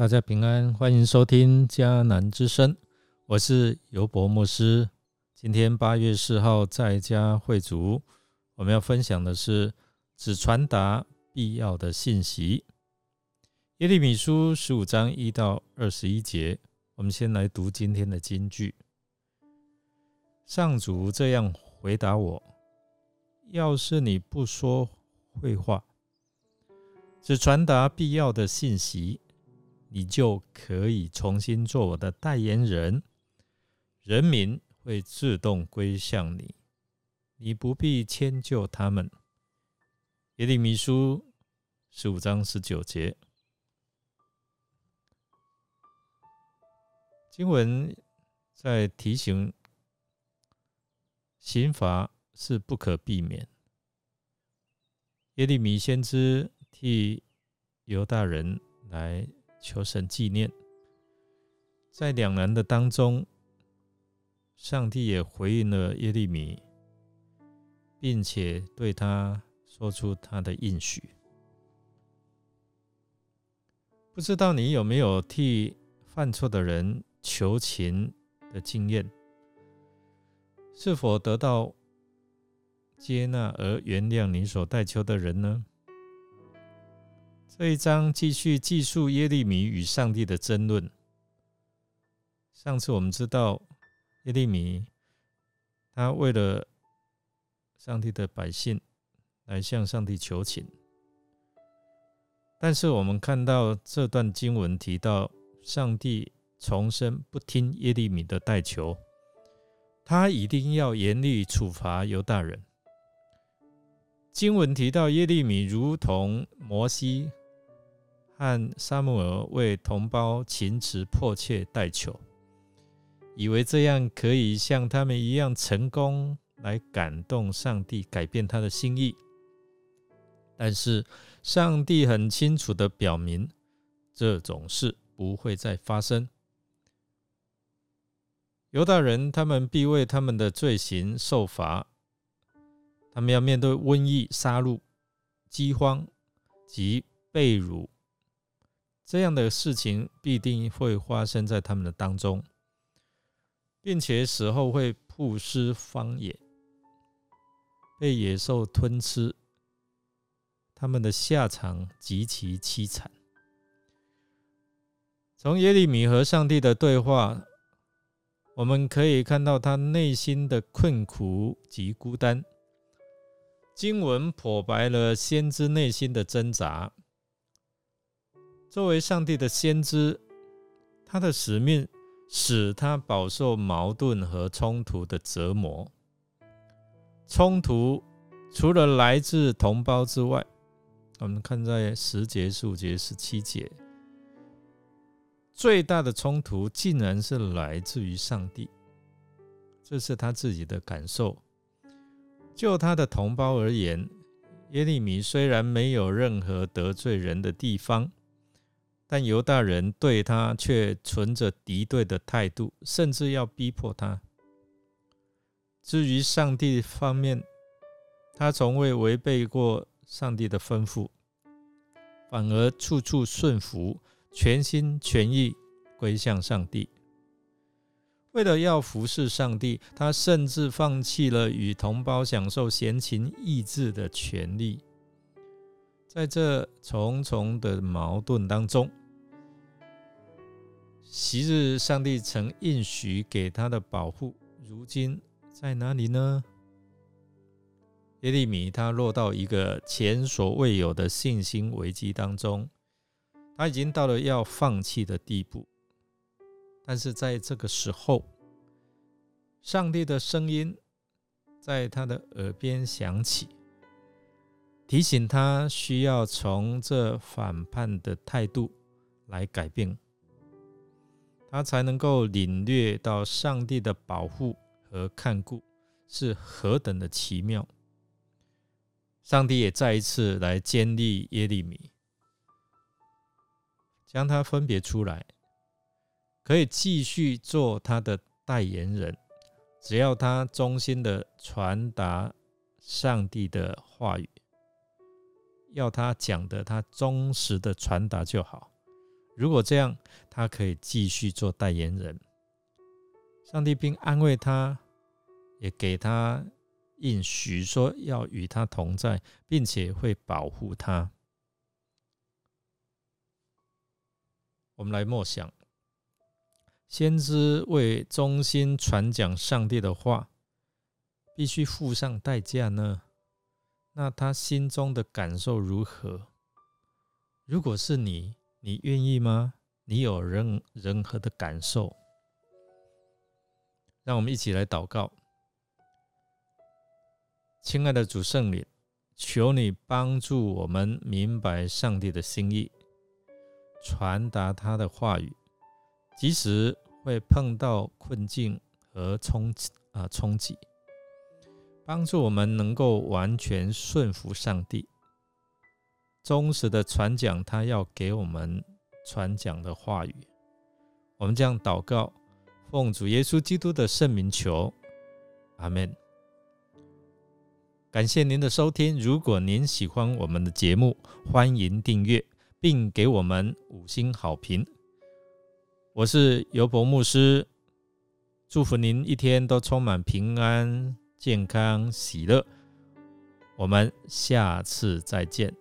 大家平安，欢迎收听迦南之声，我是尤博牧师。今天八月四号在家会主，我们要分享的是只传达必要的信息。耶利米书十五章一到二十一节，我们先来读今天的金句。上主这样回答我：要是你不说废话，只传达必要的信息。你就可以重新做我的代言人，人民会自动归向你，你不必迁就他们。耶利米书十五章十九节，经文在提醒刑罚是不可避免。耶利米先知替犹大人来。求神纪念，在两难的当中，上帝也回应了耶利米，并且对他说出他的应许。不知道你有没有替犯错的人求情的经验？是否得到接纳而原谅你所代求的人呢？这一章继续记述耶利米与上帝的争论。上次我们知道耶利米他为了上帝的百姓来向上帝求情，但是我们看到这段经文提到上帝重申不听耶利米的代求，他一定要严厉处罚犹大人。经文提到耶利米如同摩西。和沙姆尔为同胞情辞迫切代求，以为这样可以像他们一样成功来感动上帝，改变他的心意。但是上帝很清楚的表明，这种事不会再发生。犹大人他们必为他们的罪行受罚，他们要面对瘟疫、杀戮、饥荒及被辱。这样的事情必定会发生在他们的当中，并且死后会曝尸荒野，被野兽吞吃，他们的下场极其凄惨。从耶利米和上帝的对话，我们可以看到他内心的困苦及孤单。经文剖白了先知内心的挣扎。作为上帝的先知，他的使命使他饱受矛盾和冲突的折磨。冲突除了来自同胞之外，我们看在十节、十五节、十七节，最大的冲突竟然是来自于上帝。这是他自己的感受。就他的同胞而言，耶利米虽然没有任何得罪人的地方。但犹大人对他却存着敌对的态度，甚至要逼迫他。至于上帝方面，他从未违背过上帝的吩咐，反而处处顺服，全心全意归向上帝。为了要服侍上帝，他甚至放弃了与同胞享受闲情逸致的权利。在这重重的矛盾当中。昔日上帝曾应许给他的保护，如今在哪里呢？耶利米他落到一个前所未有的信心危机当中，他已经到了要放弃的地步。但是在这个时候，上帝的声音在他的耳边响起，提醒他需要从这反叛的态度来改变。他才能够领略到上帝的保护和看顾是何等的奇妙。上帝也再一次来建立耶利米，将他分别出来，可以继续做他的代言人，只要他忠心的传达上帝的话语，要他讲的他忠实的传达就好。如果这样，他可以继续做代言人。上帝并安慰他，也给他应许说要与他同在，并且会保护他。我们来默想：先知为忠心传讲上帝的话，必须付上代价呢？那他心中的感受如何？如果是你，你愿意吗？你有任任何的感受？让我们一起来祷告，亲爱的主圣灵，求你帮助我们明白上帝的心意，传达他的话语，即使会碰到困境和冲啊冲击，帮助我们能够完全顺服上帝。忠实的传讲他要给我们传讲的话语，我们这样祷告，奉主耶稣基督的圣名求，阿门。感谢您的收听，如果您喜欢我们的节目，欢迎订阅并给我们五星好评。我是尤博牧师，祝福您一天都充满平安、健康、喜乐。我们下次再见。